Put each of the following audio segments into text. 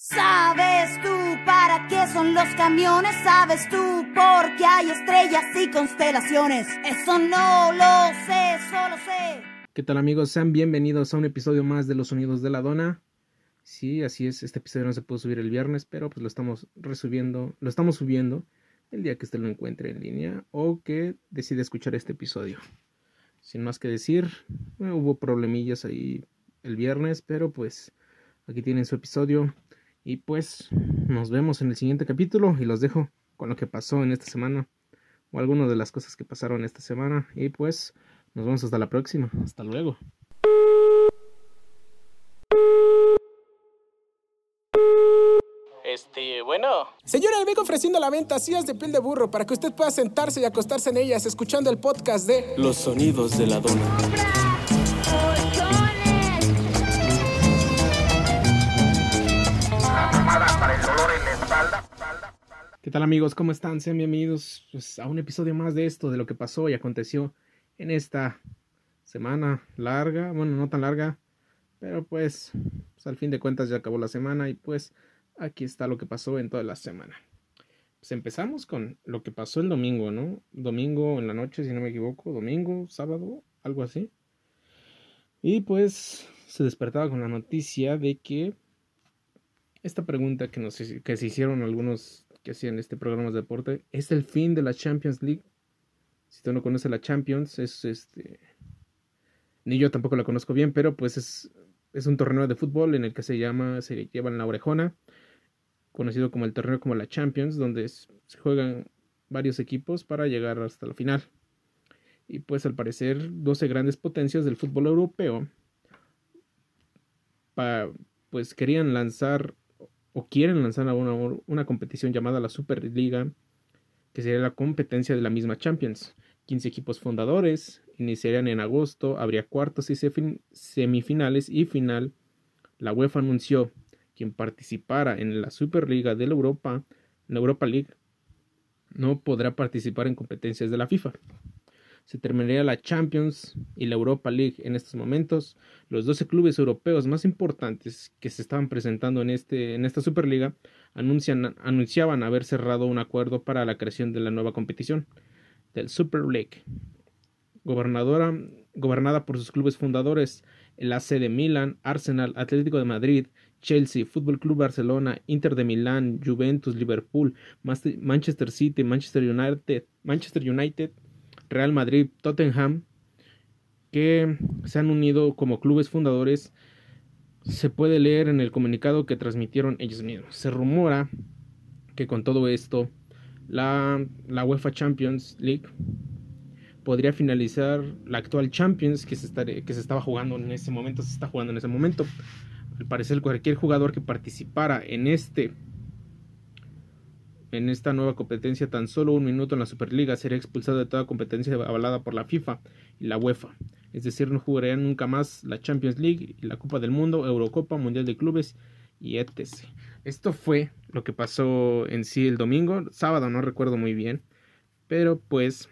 ¿Sabes tú para qué son los camiones? ¿Sabes tú por qué hay estrellas y constelaciones? Eso no lo sé, solo sé. ¿Qué tal amigos? Sean bienvenidos a un episodio más de Los Sonidos de la Dona. Sí, así es, este episodio no se pudo subir el viernes, pero pues lo estamos resubiendo, lo estamos subiendo el día que usted lo encuentre en línea o que decide escuchar este episodio. Sin más que decir, eh, hubo problemillas ahí el viernes, pero pues aquí tienen su episodio. Y pues nos vemos en el siguiente capítulo y los dejo con lo que pasó en esta semana o algunas de las cosas que pasaron esta semana. Y pues nos vemos hasta la próxima. Hasta luego. Este, bueno. Señora, le vengo ofreciendo a la venta sillas de piel de burro para que usted pueda sentarse y acostarse en ellas escuchando el podcast de Los sonidos de la dona. ¿Qué tal amigos? ¿Cómo están? Sean bienvenidos pues, a un episodio más de esto, de lo que pasó y aconteció en esta semana larga, bueno, no tan larga, pero pues, pues al fin de cuentas ya acabó la semana y pues aquí está lo que pasó en toda la semana. Pues empezamos con lo que pasó el domingo, ¿no? Domingo en la noche, si no me equivoco, domingo, sábado, algo así. Y pues se despertaba con la noticia de que esta pregunta que, nos, que se hicieron algunos que hacían este programa de deporte, ¿es el fin de la Champions League? Si tú no conoces la Champions, es este... Ni yo tampoco la conozco bien, pero pues es, es un torneo de fútbol en el que se llama, se llevan la orejona, conocido como el torneo como la Champions, donde se juegan varios equipos para llegar hasta la final. Y pues al parecer 12 grandes potencias del fútbol europeo pues querían lanzar o quieren lanzar una, una competición llamada la Superliga, que sería la competencia de la misma Champions. 15 equipos fundadores, iniciarían en agosto, habría cuartos y semifinales y final. La UEFA anunció quien participara en la Superliga de la Europa, la Europa League, no podrá participar en competencias de la FIFA se terminaría la Champions y la Europa League en estos momentos. Los 12 clubes europeos más importantes que se estaban presentando en, este, en esta Superliga anuncian, anunciaban haber cerrado un acuerdo para la creación de la nueva competición, del Super League. Gobernadora, gobernada por sus clubes fundadores, el AC de Milán, Arsenal, Atlético de Madrid, Chelsea, Fútbol Club Barcelona, Inter de Milán, Juventus, Liverpool, Manchester City, Manchester United, Manchester United Real Madrid, Tottenham, que se han unido como clubes fundadores, se puede leer en el comunicado que transmitieron ellos mismos. Se rumora que con todo esto, la, la UEFA Champions League podría finalizar la actual Champions que se, que se estaba jugando en ese momento, se está jugando en ese momento. Al parecer cualquier jugador que participara en este en esta nueva competencia tan solo un minuto en la Superliga sería expulsado de toda competencia avalada por la FIFA y la UEFA. Es decir, no jugaría nunca más la Champions League, la Copa del Mundo, Eurocopa, Mundial de Clubes y etc. Esto fue lo que pasó en sí el domingo, sábado no recuerdo muy bien, pero pues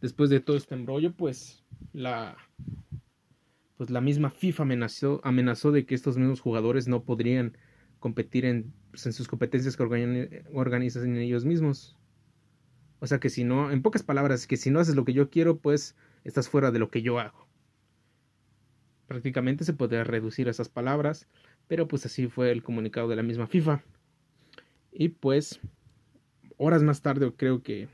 después de todo este embrollo, pues la pues la misma FIFA amenazó amenazó de que estos mismos jugadores no podrían competir en, pues, en sus competencias que organizan ellos mismos. O sea que si no, en pocas palabras, que si no haces lo que yo quiero, pues estás fuera de lo que yo hago. Prácticamente se podría reducir esas palabras, pero pues así fue el comunicado de la misma FIFA. Y pues, horas más tarde, creo que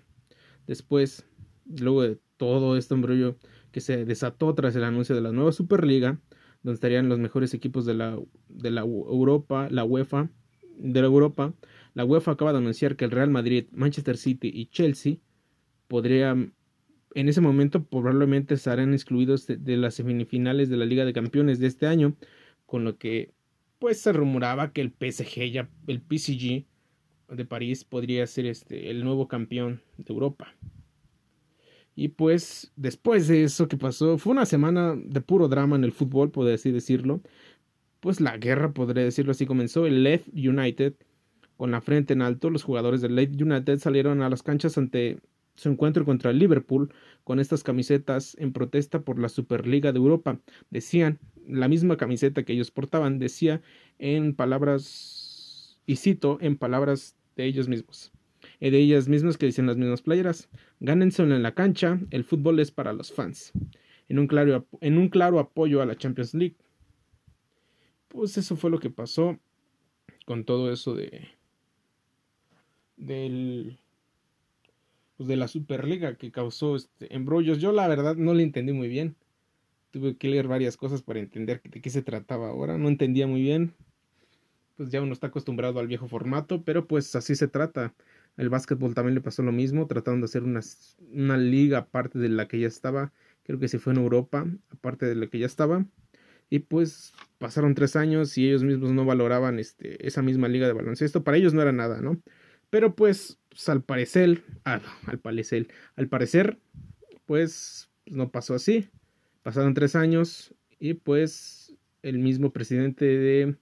después, luego de todo este embrollo que se desató tras el anuncio de la nueva Superliga, donde estarían los mejores equipos de la, de la Europa, la UEFA, de la Europa. La UEFA acaba de anunciar que el Real Madrid, Manchester City y Chelsea podrían, en ese momento probablemente estarán excluidos de, las semifinales de la Liga de Campeones de este año, con lo que pues se rumoraba que el PSG, ya, el PSG de París podría ser este, el nuevo campeón de Europa. Y pues después de eso que pasó, fue una semana de puro drama en el fútbol, por así decirlo. Pues la guerra, podría decirlo así, comenzó. El Leeds United, con la frente en alto, los jugadores del Leeds United salieron a las canchas ante su encuentro contra el Liverpool con estas camisetas en protesta por la Superliga de Europa. Decían, la misma camiseta que ellos portaban, decía en palabras, y cito, en palabras de ellos mismos, de ellas mismas que dicen las mismas playeras, gánense en la cancha, el fútbol es para los fans, en un claro, en un claro apoyo a la Champions League. Pues eso fue lo que pasó con todo eso de del pues de la Superliga que causó este embrollos. Yo la verdad no le entendí muy bien. Tuve que leer varias cosas para entender de qué se trataba ahora. No entendía muy bien. Pues ya uno está acostumbrado al viejo formato, pero pues así se trata. El básquetbol también le pasó lo mismo, tratando de hacer una, una liga aparte de la que ya estaba. Creo que se fue en Europa, aparte de la que ya estaba. Y pues pasaron tres años y ellos mismos no valoraban este, esa misma liga de baloncesto. Para ellos no era nada, ¿no? Pero pues, pues al parecer, al parecer, al parecer, pues no pasó así. Pasaron tres años y pues el mismo presidente de,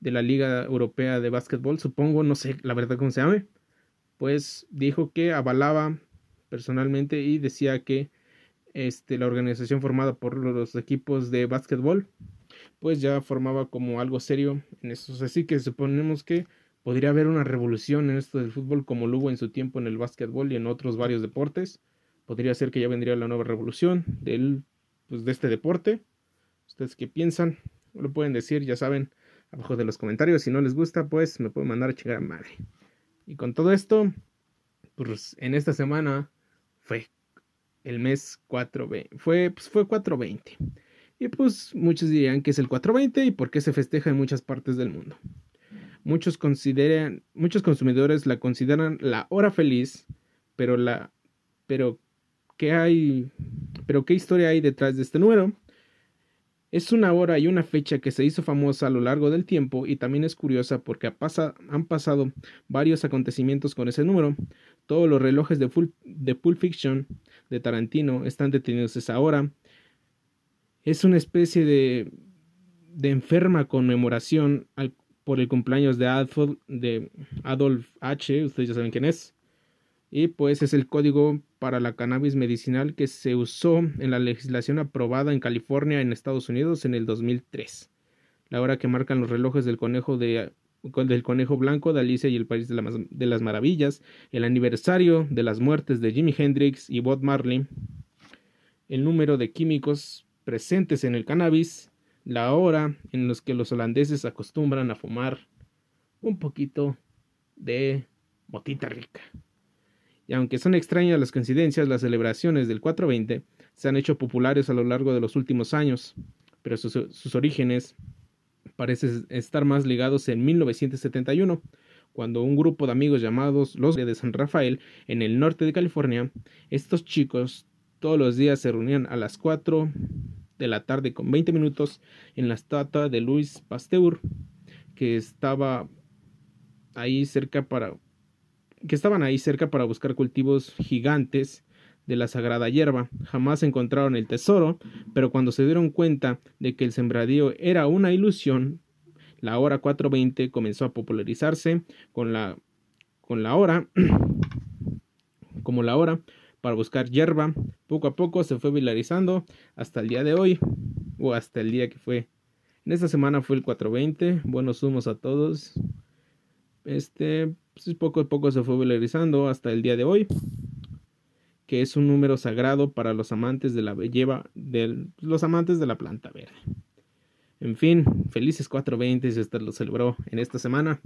de la Liga Europea de Básquetbol, supongo, no sé la verdad cómo se llame, pues dijo que avalaba personalmente y decía que este, la organización formada por los equipos de básquetbol pues ya formaba como algo serio en eso. Así que suponemos que podría haber una revolución en esto del fútbol como lo hubo en su tiempo en el básquetbol y en otros varios deportes. Podría ser que ya vendría la nueva revolución del, pues, de este deporte. ¿Ustedes qué piensan? Lo pueden decir, ya saben, abajo de los comentarios. Si no les gusta, pues me pueden mandar a chingar a madre. Y con todo esto, pues en esta semana fue el mes 420. Fue, pues, fue 420. Y pues muchos dirían que es el 420 y por qué se festeja en muchas partes del mundo. Muchos consideran, muchos consumidores la consideran la hora feliz, pero la, pero ¿qué hay? Pero qué historia hay detrás de este número? Es una hora y una fecha que se hizo famosa a lo largo del tiempo y también es curiosa porque han pasado varios acontecimientos con ese número. Todos los relojes de, de Pulp Fiction de Tarantino están detenidos esa hora. Es una especie de, de enferma conmemoración por el cumpleaños de Adolf, de Adolf H, ustedes ya saben quién es. Y pues es el código para la cannabis medicinal que se usó en la legislación aprobada en California en Estados Unidos en el 2003. La hora que marcan los relojes del conejo de del conejo blanco de Alicia y el País de, las Maravillas, el aniversario de las muertes de Jimi Hendrix y Bob Marley, el número de químicos presentes en el cannabis la hora en los que los holandeses acostumbran a fumar un poquito de motita rica. Y aunque son extrañas las coincidencias, las celebraciones del 420 se han hecho populares a lo largo de los últimos años, pero sus, sus orígenes parecen estar más ligados en 1971, cuando un grupo de amigos llamados los de San Rafael en el norte de California, estos chicos todos los días se reunían a las 4 de la tarde con 20 minutos en la estatua de Luis Pasteur que estaba ahí cerca para que estaban ahí cerca para buscar cultivos gigantes de la sagrada hierba. Jamás encontraron el tesoro, pero cuando se dieron cuenta de que el sembradío era una ilusión, la hora 420 comenzó a popularizarse con la con la hora como la hora para buscar hierba. Poco a poco se fue viralizando hasta el día de hoy o hasta el día que fue. En esta semana fue el 420. Buenos humos a todos. Este, pues poco a poco se fue viralizando hasta el día de hoy. Que es un número sagrado para los amantes de la belleva, de los amantes de la planta verde. En fin, felices 420 si usted lo celebró en esta semana.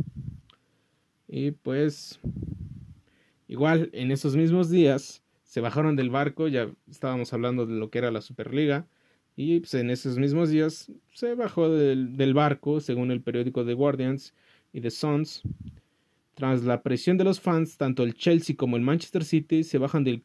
Y pues, igual en esos mismos días se bajaron del barco, ya estábamos hablando de lo que era la Superliga, y pues, en esos mismos días se bajó del, barco, según el periódico The Guardians y The Suns. Tras la presión de los fans, tanto el Chelsea como el Manchester City se bajan del,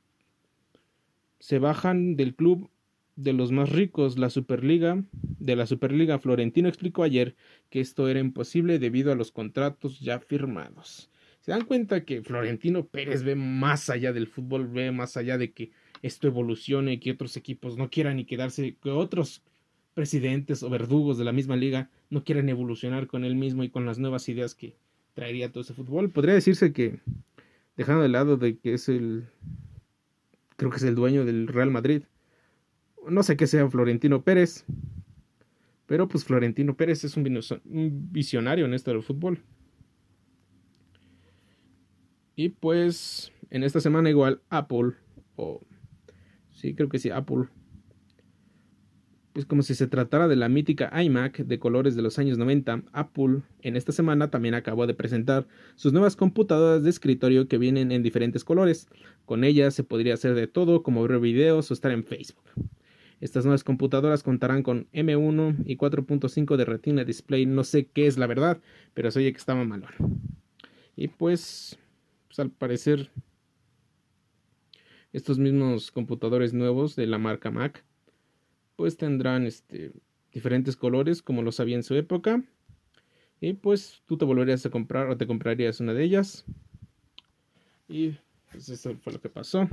se bajan del club de los más ricos, la Superliga, de la Superliga. Florentino explicó ayer que esto era imposible debido a los contratos ya firmados se dan cuenta que Florentino Pérez ve más allá del fútbol, ve más allá de que esto evolucione, que otros equipos no quieran ni quedarse, que otros presidentes o verdugos de la misma liga no quieran evolucionar con él mismo y con las nuevas ideas que traería todo ese fútbol. Podría decirse que, dejando de lado de que es el creo que es el dueño del Real Madrid. No sé qué sea Florentino Pérez, pero pues Florentino Pérez es un visionario en esto del fútbol. Y pues en esta semana igual Apple, o sí creo que sí, Apple, pues como si se tratara de la mítica iMac de colores de los años 90, Apple en esta semana también acabó de presentar sus nuevas computadoras de escritorio que vienen en diferentes colores. Con ellas se podría hacer de todo como ver videos o estar en Facebook. Estas nuevas computadoras contarán con M1 y 4.5 de Retina Display. No sé qué es la verdad, pero se oye que estaba malo. Y pues, pues al parecer, estos mismos computadores nuevos de la marca Mac, pues tendrán este, diferentes colores como los había en su época. Y pues tú te volverías a comprar o te comprarías una de ellas. Y pues eso fue lo que pasó.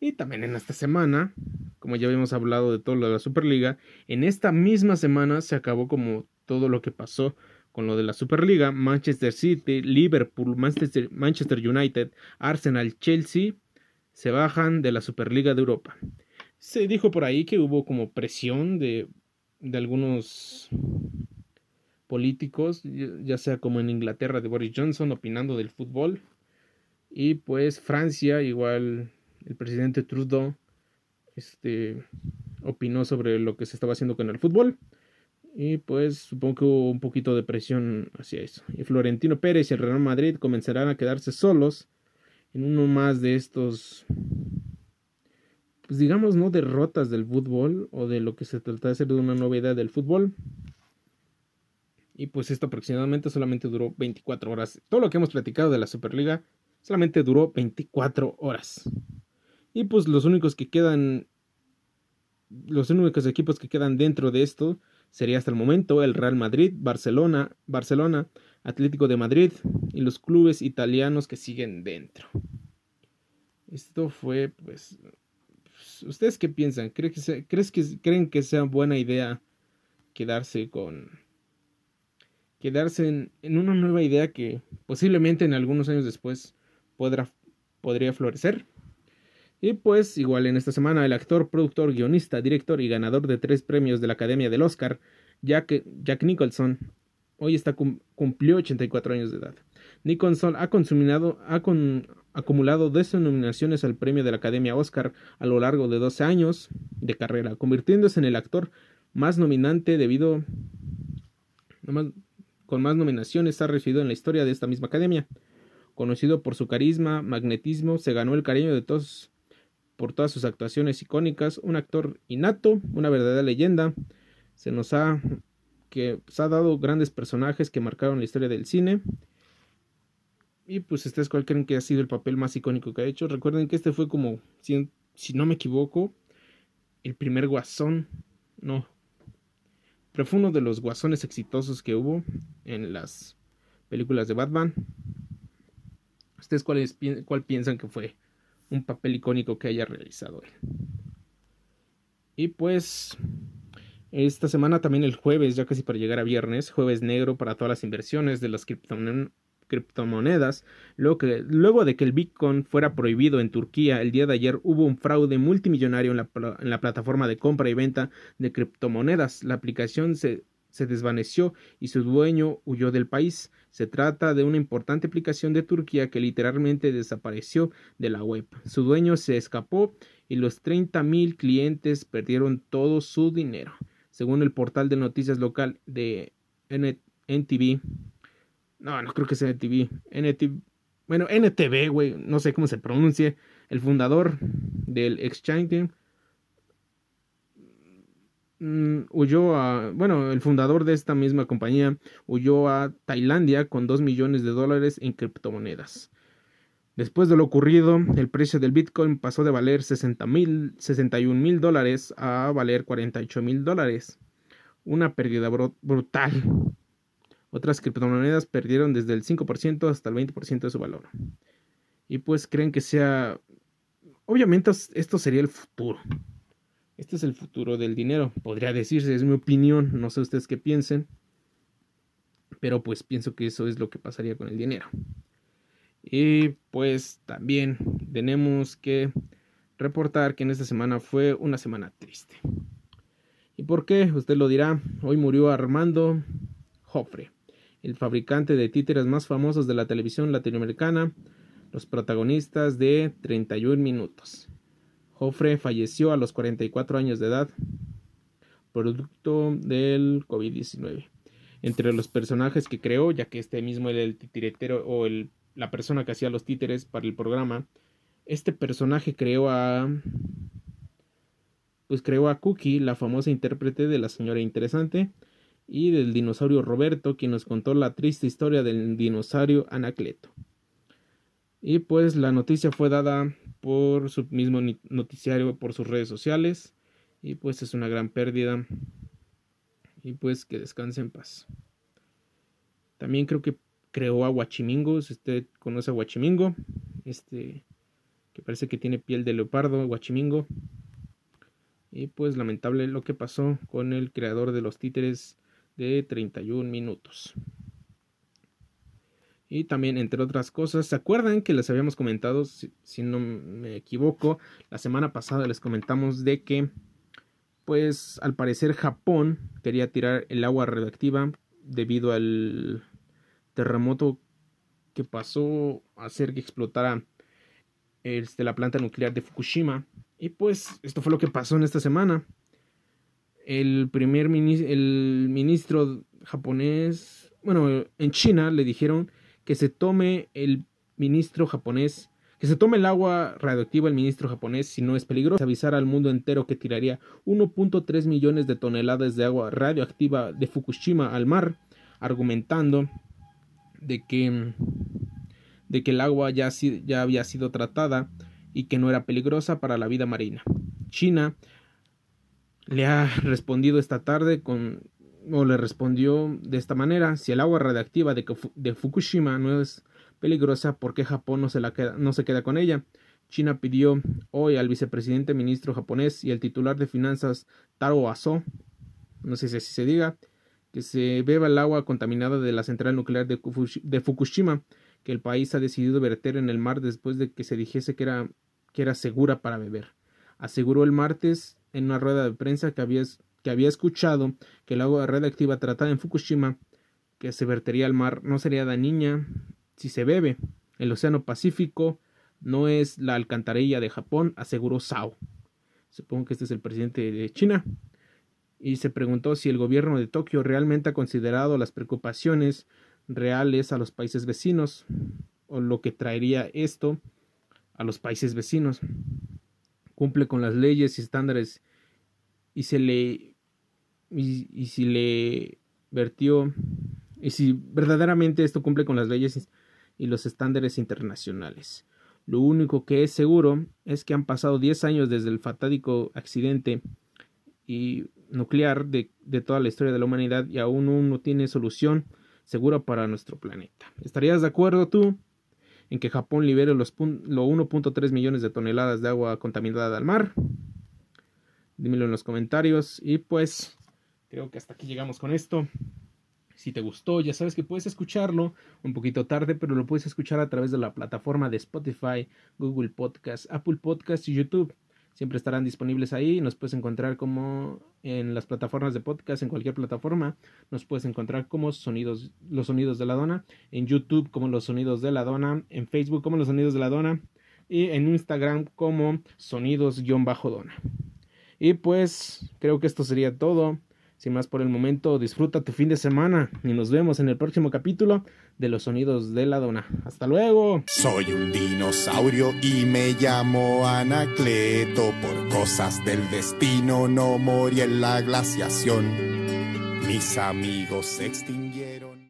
Y también en esta semana, como ya habíamos hablado de todo lo de la Superliga, en esta misma semana se acabó como todo lo que pasó con lo de la Superliga, Manchester City, Liverpool, Manchester, Manchester United, Arsenal, Chelsea se bajan de la Superliga de Europa. Se dijo por ahí que hubo como presión de, de algunos políticos, ya sea como en Inglaterra de Boris Johnson opinando del fútbol. Y pues Francia igual el presidente Trudeau este, opinó sobre lo que se estaba haciendo con el fútbol. Y pues supongo que hubo un poquito de presión hacia eso. Y Florentino Pérez y el Real Madrid comenzarán a quedarse solos en uno más de estos, pues digamos, no derrotas del fútbol o de lo que se trata de hacer de una novedad del fútbol. Y pues esto aproximadamente solamente duró 24 horas. Todo lo que hemos platicado de la Superliga solamente duró 24 horas. Y pues los únicos que quedan, los únicos equipos que quedan dentro de esto sería hasta el momento el Real Madrid, Barcelona, Barcelona, Atlético de Madrid y los clubes italianos que siguen dentro. Esto fue, pues, ¿ustedes qué piensan? ¿Creen que, ¿crees que, ¿Creen que sea buena idea quedarse con... quedarse en, en, una nueva idea que posiblemente en algunos años después podrá, podría florecer? Y pues igual en esta semana el actor, productor, guionista, director y ganador de tres premios de la Academia del Oscar, Jack, Jack Nicholson, hoy está cumplió 84 años de edad. Nicholson ha, ha acumulado 12 nominaciones al premio de la Academia Oscar a lo largo de 12 años de carrera, convirtiéndose en el actor más nominante debido con más nominaciones ha recibido en la historia de esta misma academia. Conocido por su carisma, magnetismo, se ganó el cariño de todos por todas sus actuaciones icónicas, un actor innato, una verdadera leyenda. Se nos ha que ha dado grandes personajes que marcaron la historia del cine. Y pues ustedes cuál creen que ha sido el papel más icónico que ha hecho. Recuerden que este fue como, si, si no me equivoco, el primer guasón. No. Pero fue uno de los guasones exitosos que hubo en las películas de Batman. ¿Ustedes cuál, cuál piensan que fue un papel icónico que haya realizado él. Y pues esta semana también el jueves, ya casi para llegar a viernes, jueves negro para todas las inversiones de las criptomonedas. Luego, que, luego de que el Bitcoin fuera prohibido en Turquía, el día de ayer hubo un fraude multimillonario en la, en la plataforma de compra y venta de criptomonedas. La aplicación se se desvaneció y su dueño huyó del país. Se trata de una importante aplicación de Turquía que literalmente desapareció de la web. Su dueño se escapó y los 30.000 clientes perdieron todo su dinero. Según el portal de noticias local de NTV. No, no creo que sea NTV. Bueno, NTV, güey, no sé cómo se pronuncia. El fundador del exchange Mm, huyó a, bueno, el fundador de esta misma compañía huyó a Tailandia con 2 millones de dólares en criptomonedas. Después de lo ocurrido, el precio del Bitcoin pasó de valer 60 mil, 61 mil dólares a valer 48 mil dólares. Una pérdida brutal. Otras criptomonedas perdieron desde el 5% hasta el 20% de su valor. Y pues creen que sea... Obviamente esto sería el futuro. Este es el futuro del dinero, podría decirse, es mi opinión, no sé ustedes qué piensen, pero pues pienso que eso es lo que pasaría con el dinero. Y pues también tenemos que reportar que en esta semana fue una semana triste. ¿Y por qué? Usted lo dirá. Hoy murió Armando Joffre, el fabricante de títeres más famosos de la televisión latinoamericana, los protagonistas de 31 minutos. Joffre falleció a los 44 años de edad, producto del COVID-19. Entre los personajes que creó, ya que este mismo era el titiretero o la persona que hacía los títeres para el programa, este personaje creó a pues creó a Cookie, la famosa intérprete de la señora interesante, y del dinosaurio Roberto, quien nos contó la triste historia del dinosaurio Anacleto. Y pues la noticia fue dada por su mismo noticiario, por sus redes sociales, y pues es una gran pérdida. Y pues que descanse en paz. También creo que creó a Huachimingo, si usted conoce a Huachimingo, este que parece que tiene piel de leopardo, Huachimingo. Y pues lamentable lo que pasó con el creador de los títeres de 31 minutos. Y también, entre otras cosas, ¿se acuerdan que les habíamos comentado, si, no me equivoco, la semana pasada les comentamos de que, pues, al parecer Japón quería tirar el agua radioactiva debido al terremoto que pasó a hacer que explotara este, la planta nuclear de Fukushima. Y pues esto fue lo que pasó en esta semana. El primer ministro, el ministro japonés, bueno, en China le dijeron que se tome el ministro japonés, que se tome el agua radioactiva el ministro japonés si no es peligroso. Avisar al mundo entero que tiraría 1.3 millones de toneladas de agua radioactiva de Fukushima al mar, argumentando de que, de que el agua ya, ya había sido tratada y que no era peligrosa para la vida marina. China le ha respondido esta tarde con o le respondió de esta manera, si el agua radiactiva de, de Fukushima no es peligrosa, ¿por qué Japón no se, la queda, no se queda con ella? China pidió hoy al vicepresidente ministro japonés y al titular de finanzas Taro Aso, no sé si así se diga, que se beba el agua contaminada de la central nuclear de Fukushima, que el país ha decidido verter en el mar después de que se dijese que era que era segura para beber. Aseguró el martes en una rueda de prensa que había, que había escuchado que el agua radioactiva tratada en Fukushima que se vertería al mar no sería dañina si se bebe. El Océano Pacífico no es la alcantarilla de Japón, aseguró Sao. Supongo que este es el presidente de China. Y se preguntó si el gobierno de Tokio realmente ha considerado las preocupaciones reales a los países vecinos o lo que traería esto a los países vecinos. Cumple con las leyes y estándares y se le y, si le vertió y si verdaderamente esto cumple con las leyes y los estándares internacionales. Lo único que es seguro es que han pasado 10 años desde el fatádico accidente y nuclear de, de, toda la historia de la humanidad y aún no tiene solución segura para nuestro planeta. ¿Estarías de acuerdo tú? en que Japón libere los 1.3 millones de toneladas de agua contaminada al mar. Dímelo en los comentarios. Y pues creo que hasta aquí llegamos con esto. Si te gustó, ya sabes que puedes escucharlo un poquito tarde, pero lo puedes escuchar a través de la plataforma de Spotify, Google Podcast, Apple Podcast y YouTube siempre estarán disponibles ahí. Nos puedes encontrar como en las plataformas de podcast, en cualquier plataforma. Nos puedes encontrar como sonidos, los sonidos de la dona, en YouTube como los sonidos de la dona, en Facebook como los sonidos de la dona y en Instagram como sonidos-dona. Y pues creo que esto sería todo. Sin más por el momento, disfruta tu fin de semana y nos vemos en el próximo capítulo de los sonidos de la dona. Hasta luego. Soy un dinosaurio y me llamo Anacleto. Por cosas del destino no morí en la glaciación. Mis amigos se extinguieron.